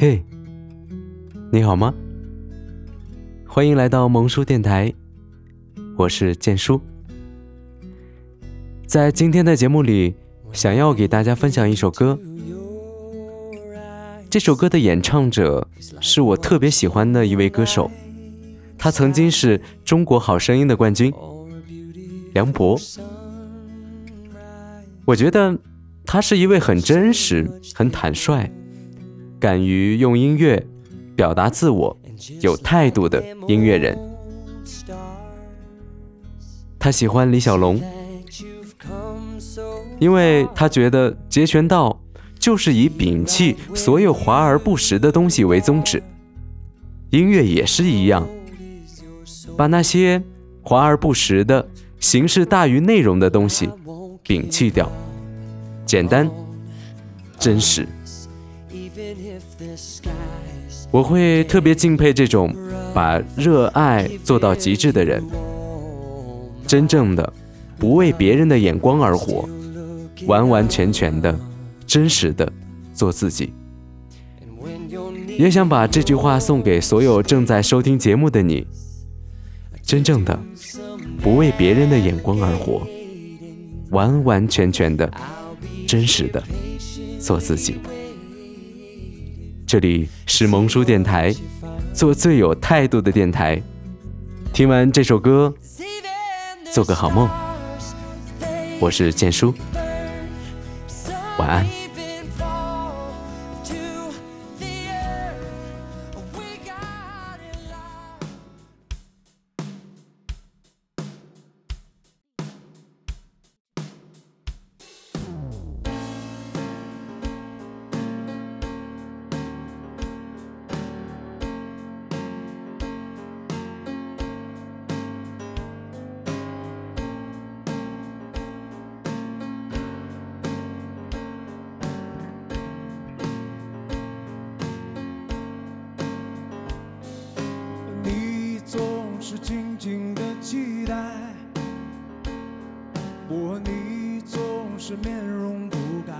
嘿，你好吗？欢迎来到萌叔电台，我是建叔。在今天的节目里，想要给大家分享一首歌。这首歌的演唱者是我特别喜欢的一位歌手，他曾经是中国好声音的冠军，梁博。我觉得他是一位很真实、很坦率。敢于用音乐表达自我、有态度的音乐人，他喜欢李小龙，因为他觉得截拳道就是以摒弃所有华而不实的东西为宗旨，音乐也是一样，把那些华而不实的、形式大于内容的东西摒弃掉，简单、真实。我会特别敬佩这种把热爱做到极致的人，真正的不为别人的眼光而活，完完全全的、真实的做自己。也想把这句话送给所有正在收听节目的你：真正的不为别人的眼光而活，完完全全的、真实的做自己。这里是萌叔电台，做最有态度的电台。听完这首歌，做个好梦。我是建叔，晚安。我和你总是面容不改，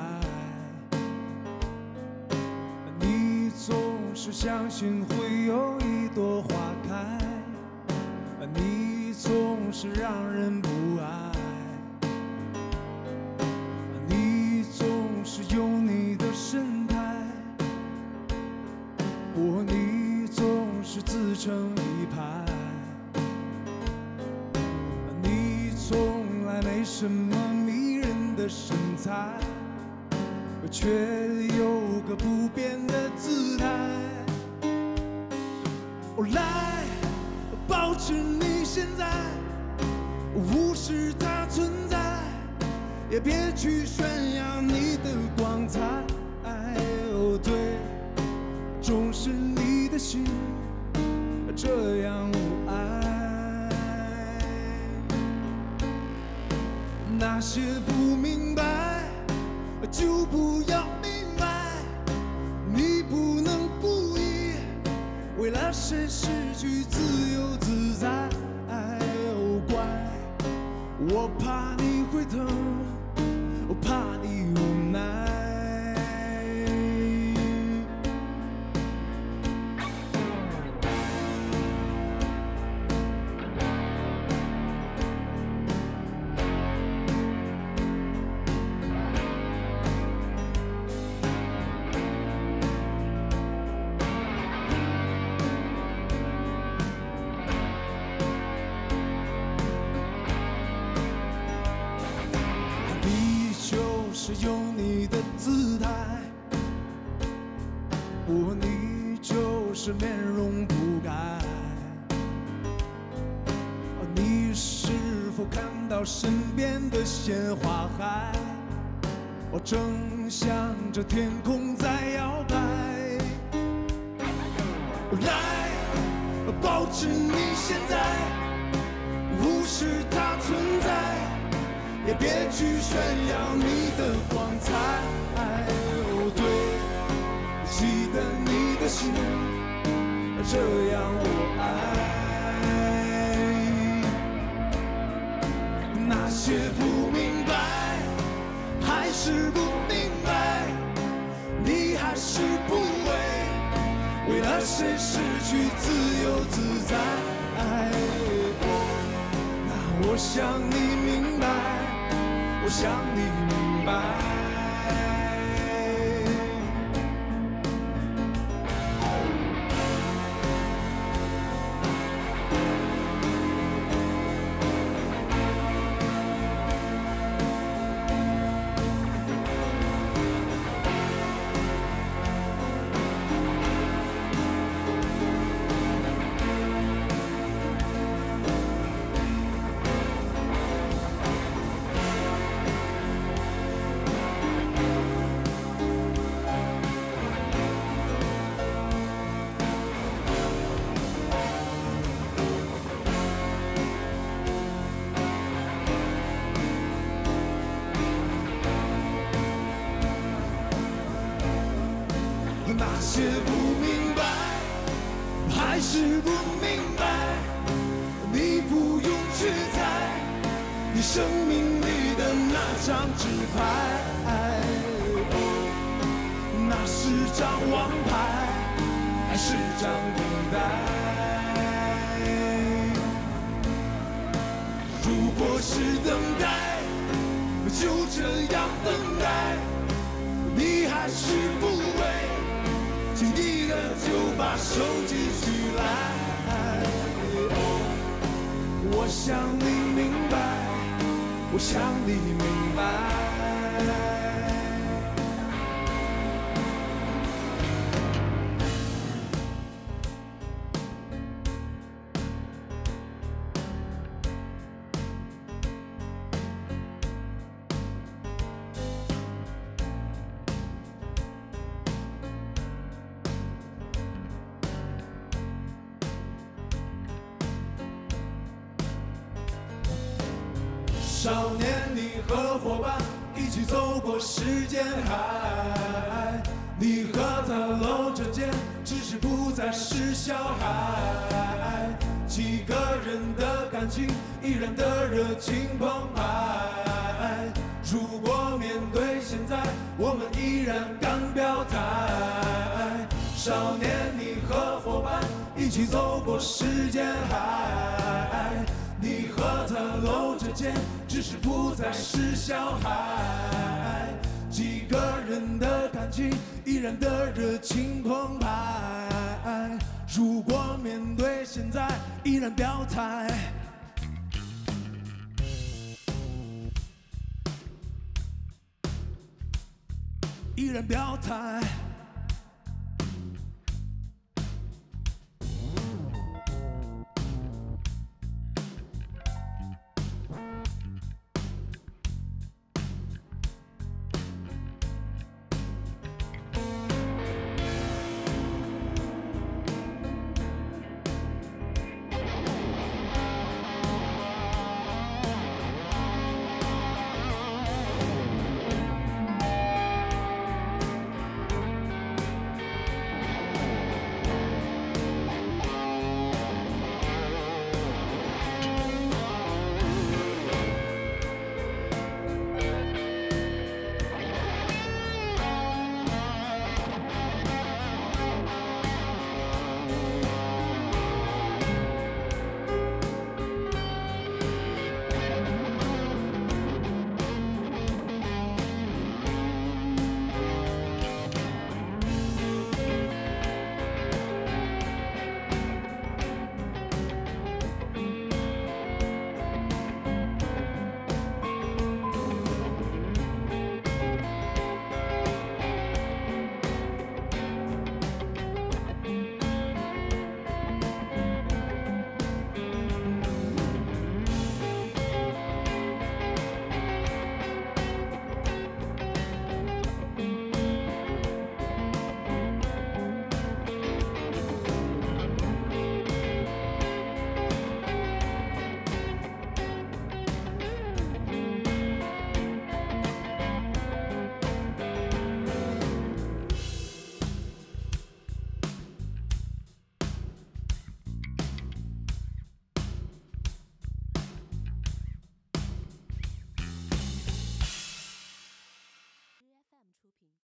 你总是相信会有一朵花开，你总是让人不安，来没什么。的身材，却有个不变的姿态。来，保持你现在，无视它存在，也别去炫耀你的光彩。哦，对，重视你的心，这样那些不明白，就不要明白。你不能故意为了谁失去自由自在。哎哦，乖，我怕你会疼，我怕你无奈。是面容不改。你是否看到身边的鲜花海？我正向着天空在摇摆。来，保持你现在，无视它存在。也别去炫耀你的光彩。哦，对，记得你的心，这样我爱。那些不明白，还是不明白，你还是不为为了谁失去自由自在。那我想你明白，我想你明白。那些不明白，还是不明白，你不用去猜，你生命里的那张纸牌，那是张王牌，还是张等待？如果是等待，就这样等待，你还是不。手继续来，我想你明白，我想你明白。少年，你和伙伴一起走过时间海，你和他搂着肩，只是不再是小孩。几个人的感情依然的热情澎湃。如果面对现在，我们依然敢表态。少年，你和伙伴一起走过时间海，你和他搂着肩。只是不再是小孩，几个人的感情依然的热情澎湃。如果面对现在，依然表态，依然表态。